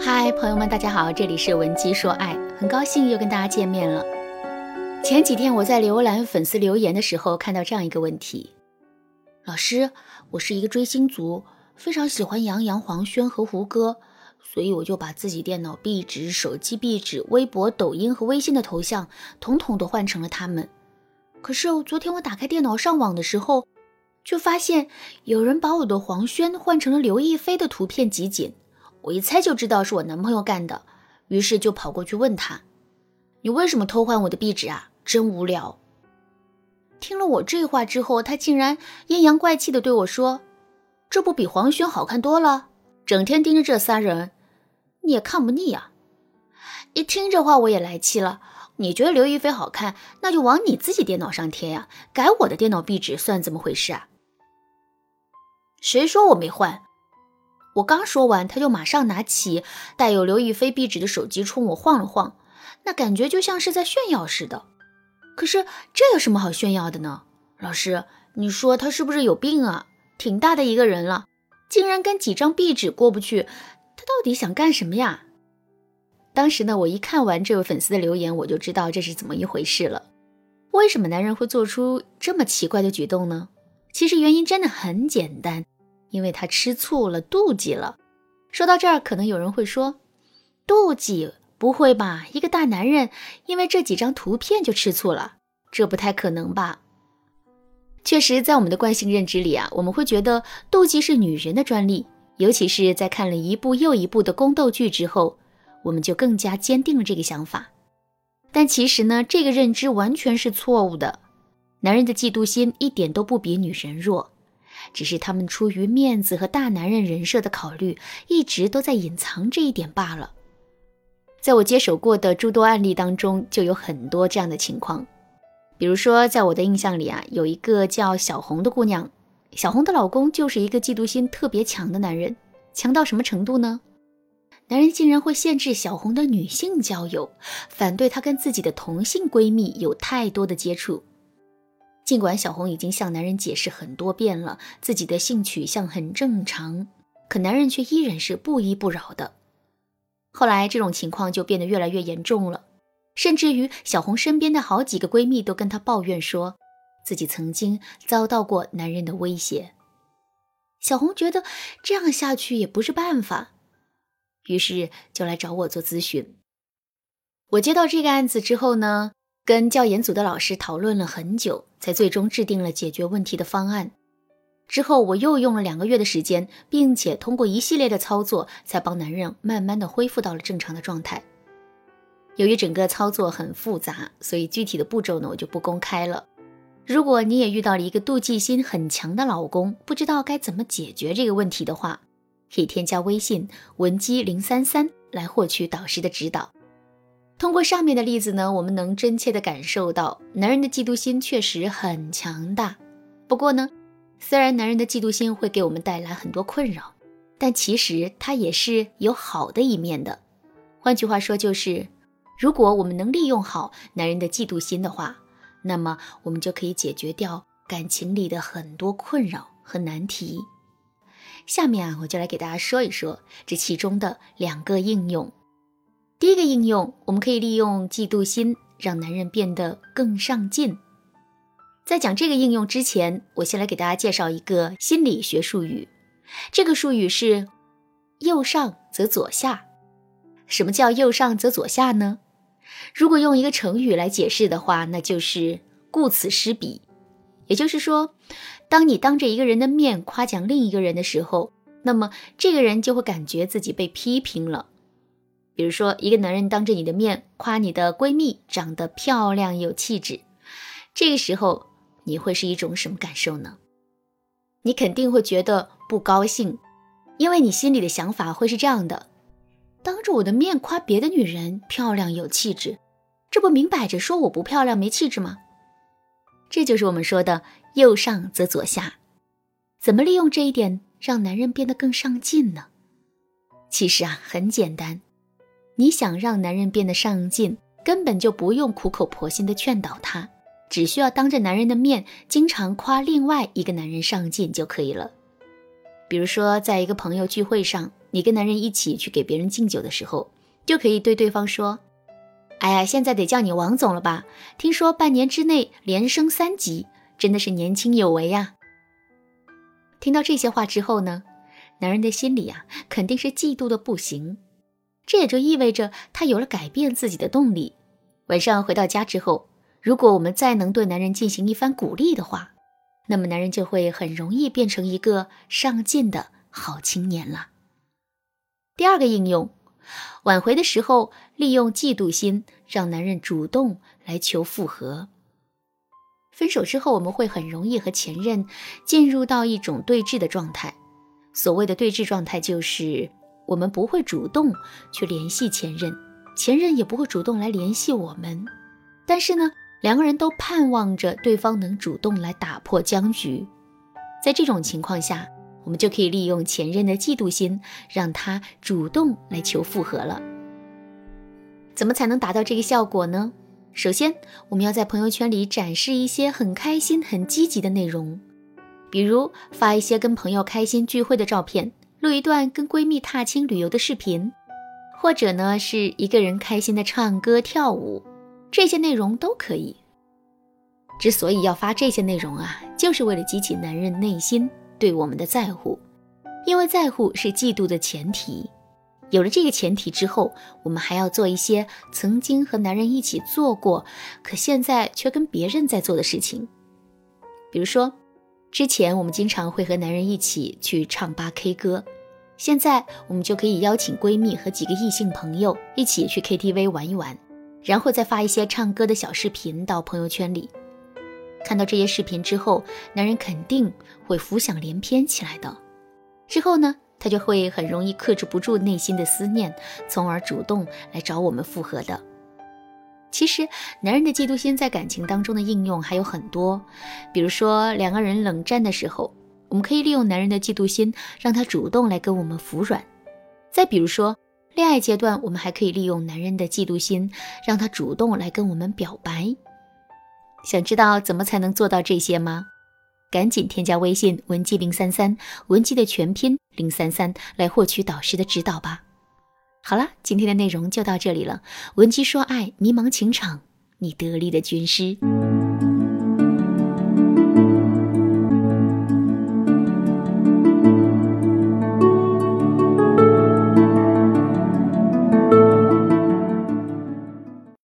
嗨，朋友们，大家好，这里是文姬说爱，很高兴又跟大家见面了。前几天我在浏览粉丝留言的时候，看到这样一个问题：老师，我是一个追星族，非常喜欢杨洋、黄轩和胡歌，所以我就把自己电脑壁纸、手机壁纸、微博、抖音和微信的头像，统统都换成了他们。可是昨天我打开电脑上网的时候，就发现有人把我的黄轩换成了刘亦菲的图片集锦。我一猜就知道是我男朋友干的，于是就跑过去问他：“你为什么偷换我的壁纸啊？真无聊。”听了我这话之后，他竟然阴阳怪气的对我说：“这不比黄轩好看多了？整天盯着这仨人，你也看不腻啊？”一听这话，我也来气了。你觉得刘亦菲好看，那就往你自己电脑上贴呀，改我的电脑壁纸算怎么回事啊？谁说我没换？我刚说完，他就马上拿起带有刘亦菲壁纸的手机冲我晃了晃，那感觉就像是在炫耀似的。可是这有什么好炫耀的呢？老师，你说他是不是有病啊？挺大的一个人了，竟然跟几张壁纸过不去，他到底想干什么呀？当时呢，我一看完这位粉丝的留言，我就知道这是怎么一回事了。为什么男人会做出这么奇怪的举动呢？其实原因真的很简单。因为他吃醋了，妒忌了。说到这儿，可能有人会说：“妒忌？不会吧？一个大男人因为这几张图片就吃醋了？这不太可能吧？”确实，在我们的惯性认知里啊，我们会觉得妒忌是女人的专利。尤其是在看了一部又一部的宫斗剧之后，我们就更加坚定了这个想法。但其实呢，这个认知完全是错误的。男人的嫉妒心一点都不比女人弱。只是他们出于面子和大男人人设的考虑，一直都在隐藏这一点罢了。在我接手过的诸多案例当中，就有很多这样的情况。比如说，在我的印象里啊，有一个叫小红的姑娘，小红的老公就是一个嫉妒心特别强的男人，强到什么程度呢？男人竟然会限制小红的女性交友，反对她跟自己的同性闺蜜有太多的接触。尽管小红已经向男人解释很多遍了，自己的性取向很正常，可男人却依然是不依不饶的。后来这种情况就变得越来越严重了，甚至于小红身边的好几个闺蜜都跟她抱怨说，自己曾经遭到过男人的威胁。小红觉得这样下去也不是办法，于是就来找我做咨询。我接到这个案子之后呢？跟教研组的老师讨论了很久，才最终制定了解决问题的方案。之后我又用了两个月的时间，并且通过一系列的操作，才帮男人慢慢的恢复到了正常的状态。由于整个操作很复杂，所以具体的步骤呢，我就不公开了。如果你也遇到了一个妒忌心很强的老公，不知道该怎么解决这个问题的话，可以添加微信文姬零三三来获取导师的指导。通过上面的例子呢，我们能真切的感受到，男人的嫉妒心确实很强大。不过呢，虽然男人的嫉妒心会给我们带来很多困扰，但其实他也是有好的一面的。换句话说，就是如果我们能利用好男人的嫉妒心的话，那么我们就可以解决掉感情里的很多困扰和难题。下面啊，我就来给大家说一说这其中的两个应用。第一个应用，我们可以利用嫉妒心让男人变得更上进。在讲这个应用之前，我先来给大家介绍一个心理学术语。这个术语是“右上则左下”。什么叫“右上则左下”呢？如果用一个成语来解释的话，那就是“顾此失彼”。也就是说，当你当着一个人的面夸奖另一个人的时候，那么这个人就会感觉自己被批评了。比如说，一个男人当着你的面夸你的闺蜜长得漂亮有气质，这个时候你会是一种什么感受呢？你肯定会觉得不高兴，因为你心里的想法会是这样的：当着我的面夸别的女人漂亮有气质，这不明摆着说我不漂亮没气质吗？这就是我们说的“右上则左下”。怎么利用这一点让男人变得更上进呢？其实啊，很简单。你想让男人变得上进，根本就不用苦口婆心的劝导他，只需要当着男人的面经常夸另外一个男人上进就可以了。比如说，在一个朋友聚会上，你跟男人一起去给别人敬酒的时候，就可以对对方说：“哎呀，现在得叫你王总了吧？听说半年之内连升三级，真的是年轻有为呀。”听到这些话之后呢，男人的心里啊，肯定是嫉妒的不行。这也就意味着他有了改变自己的动力。晚上回到家之后，如果我们再能对男人进行一番鼓励的话，那么男人就会很容易变成一个上进的好青年了。第二个应用，挽回的时候利用嫉妒心让男人主动来求复合。分手之后，我们会很容易和前任进入到一种对峙的状态。所谓的对峙状态，就是我们不会主动去联系前任，前任也不会主动来联系我们。但是呢，两个人都盼望着对方能主动来打破僵局。在这种情况下，我们就可以利用前任的嫉妒心，让他主动来求复合了。怎么才能达到这个效果呢？首先，我们要在朋友圈里展示一些很开心、很积极的内容，比如发一些跟朋友开心聚会的照片，录一段跟闺蜜踏青旅游的视频，或者呢是一个人开心的唱歌跳舞，这些内容都可以。之所以要发这些内容啊，就是为了激起男人内心对我们的在乎，因为在乎是嫉妒的前提。有了这个前提之后，我们还要做一些曾经和男人一起做过，可现在却跟别人在做的事情。比如说，之前我们经常会和男人一起去唱吧 K 歌，现在我们就可以邀请闺蜜和几个异性朋友一起去 KTV 玩一玩，然后再发一些唱歌的小视频到朋友圈里。看到这些视频之后，男人肯定会浮想联翩起来的。之后呢？他就会很容易克制不住内心的思念，从而主动来找我们复合的。其实，男人的嫉妒心在感情当中的应用还有很多，比如说两个人冷战的时候，我们可以利用男人的嫉妒心，让他主动来跟我们服软；再比如说恋爱阶段，我们还可以利用男人的嫉妒心，让他主动来跟我们表白。想知道怎么才能做到这些吗？赶紧添加微信文姬零三三，文姬的全拼零三三，来获取导师的指导吧。好了，今天的内容就到这里了。文姬说爱，迷茫情场，你得力的军师。